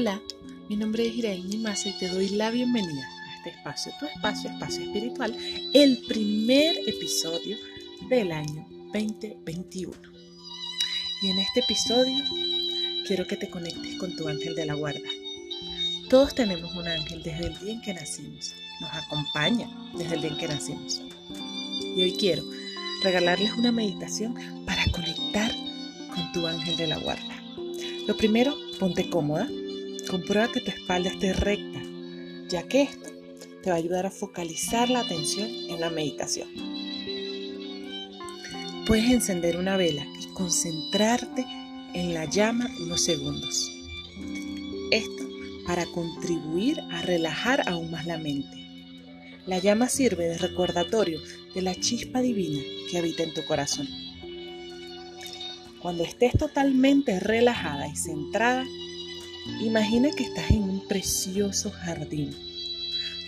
Hola, mi nombre es Irene Massa y te doy la bienvenida a este espacio, tu espacio, espacio espiritual, el primer episodio del año 2021. Y en este episodio quiero que te conectes con tu ángel de la guarda. Todos tenemos un ángel desde el día en que nacimos, nos acompaña desde el día en que nacimos. Y hoy quiero regalarles una meditación para conectar con tu ángel de la guarda. Lo primero, ponte cómoda Comprueba que tu espalda esté recta, ya que esto te va a ayudar a focalizar la atención en la meditación. Puedes encender una vela y concentrarte en la llama unos segundos. Esto para contribuir a relajar aún más la mente. La llama sirve de recordatorio de la chispa divina que habita en tu corazón. Cuando estés totalmente relajada y centrada, Imagina que estás en un precioso jardín,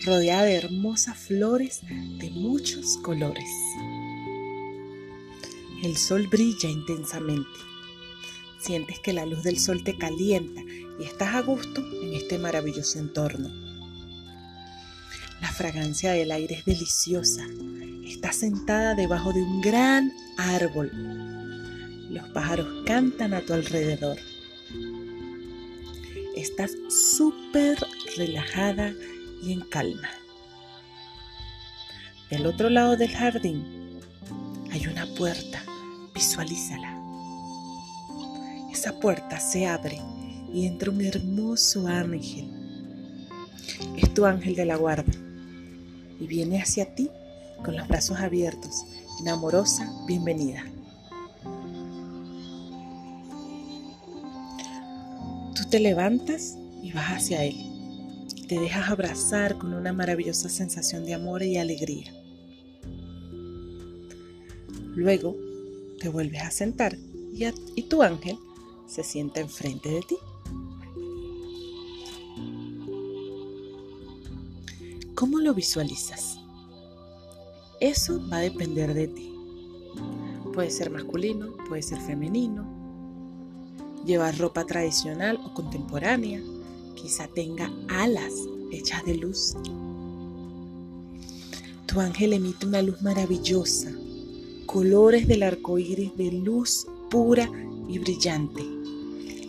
rodeada de hermosas flores de muchos colores. El sol brilla intensamente. Sientes que la luz del sol te calienta y estás a gusto en este maravilloso entorno. La fragancia del aire es deliciosa. Estás sentada debajo de un gran árbol. Los pájaros cantan a tu alrededor estás súper relajada y en calma. Del otro lado del jardín hay una puerta, visualízala. Esa puerta se abre y entra un hermoso ángel. Es tu ángel de la guarda y viene hacia ti con los brazos abiertos en amorosa bienvenida. Te levantas y vas hacia Él. Te dejas abrazar con una maravillosa sensación de amor y alegría. Luego te vuelves a sentar y, tu ángel se sienta enfrente de ti. ¿Cómo lo visualizas? Eso va a depender de ti. Puede ser masculino, puede ser femenino, Lleva ropa tradicional o contemporánea, quizá tenga alas hechas de luz. Tu ángel emite una luz maravillosa, colores del arco iris de luz pura y brillante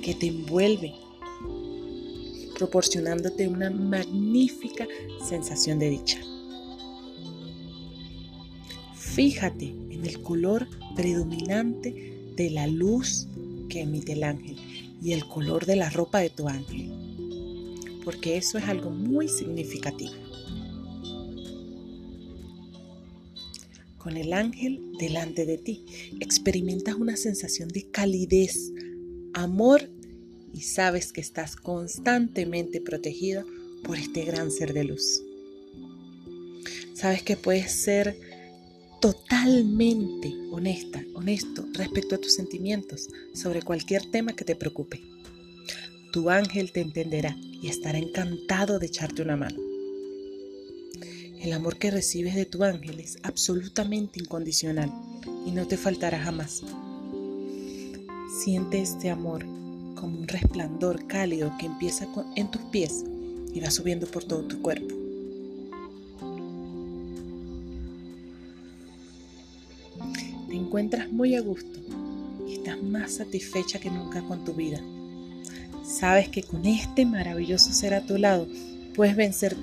que te envuelve, proporcionándote una magnífica sensación de dicha. Fíjate en el color predominante de la luz que emite el ángel y el color de la ropa de tu ángel, porque eso es algo muy significativo. Con el ángel delante de ti, experimentas una sensación de calidez, amor y sabes que estás constantemente protegido por este gran ser de luz. Sabes que puedes ser totalmente honesta, honesto respecto a tus sentimientos sobre cualquier tema que te preocupe. Tu ángel te entenderá y estará encantado de echarte una mano. El amor que recibes de tu ángel es absolutamente incondicional y no te faltará jamás. Siente este amor como un resplandor cálido que empieza en tus pies y va subiendo por todo tu cuerpo. Encuentras muy a gusto y estás más satisfecha que nunca con tu vida. Sabes que con este maravilloso ser a tu lado puedes vencer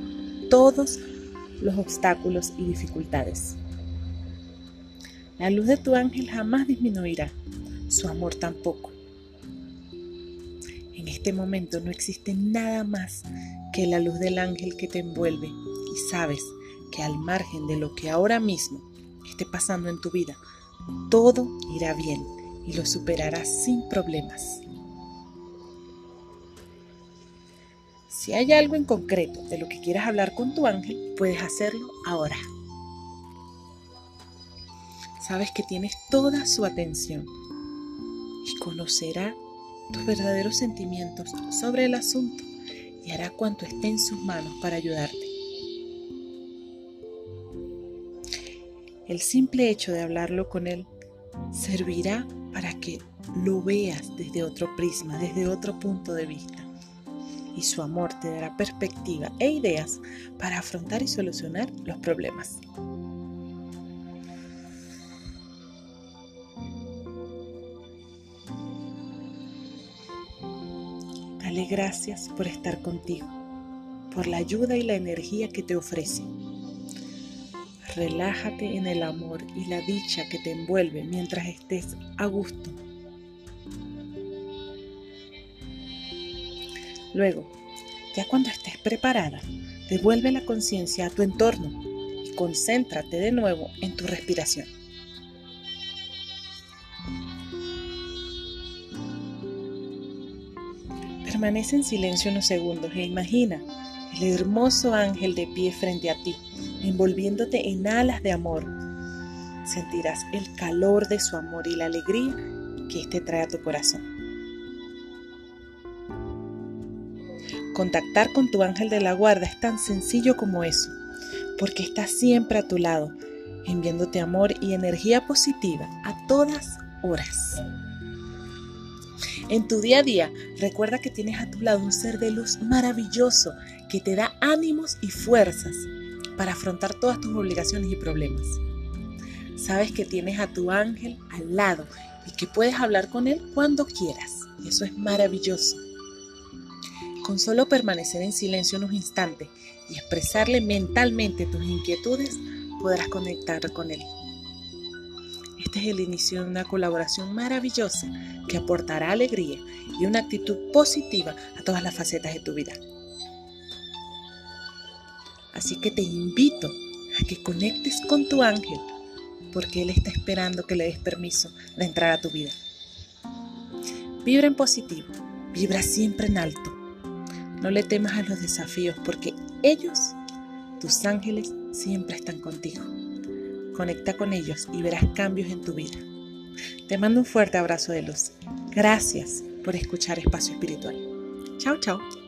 todos los obstáculos y dificultades. La luz de tu ángel jamás disminuirá, su amor tampoco. En este momento no existe nada más que la luz del ángel que te envuelve y sabes que al margen de lo que ahora mismo esté pasando en tu vida, todo irá bien y lo superarás sin problemas. Si hay algo en concreto de lo que quieras hablar con tu ángel, puedes hacerlo ahora. Sabes que tienes toda su atención y conocerá tus verdaderos sentimientos sobre el asunto y hará cuanto esté en sus manos para ayudarte. El simple hecho de hablarlo con Él servirá para que lo veas desde otro prisma, desde otro punto de vista. y su amor te dará perspectiva e ideas para afrontar y solucionar los problemas. Dale gracias por estar contigo, por la ayuda y la energía que te ofrece. Relájate en el amor y la dicha que te envuelve mientras estés a gusto. Luego, ya cuando estés preparada, devuelve la conciencia a tu entorno y concéntrate de nuevo en tu respiración. Permanece en silencio unos segundos e imagina el hermoso ángel de pie frente a ti, envolviéndote en alas de amor. Sentirás el calor de su amor y la alegría que éste trae a tu corazón. Contactar con tu ángel de la guarda es tan sencillo como eso, porque está siempre a tu lado, enviándote amor y energía positiva a todas horas. En tu día a día, recuerda que tienes a tu lado un ser de luz maravilloso que te da ánimos y fuerzas para afrontar todas tus obligaciones y problemas. Sabes que tienes a tu ángel al lado y que puedes hablar con él cuando quieras. Eso es maravilloso. Con solo permanecer en silencio unos instantes y expresarle mentalmente tus inquietudes, podrás conectar con él. Este es el inicio de una colaboración maravillosa que aportará alegría y una actitud positiva a todas las facetas de tu vida. Así que te invito a que conectes con tu ángel porque él está esperando que le des permiso de entrar a tu vida. Vibra en positivo, vibra siempre en alto. No le temas a los desafíos porque ellos, tus ángeles, siempre están contigo. Conecta con ellos y verás cambios en tu vida. Te mando un fuerte abrazo de luz. Gracias por escuchar Espacio Espiritual. Chao, chao.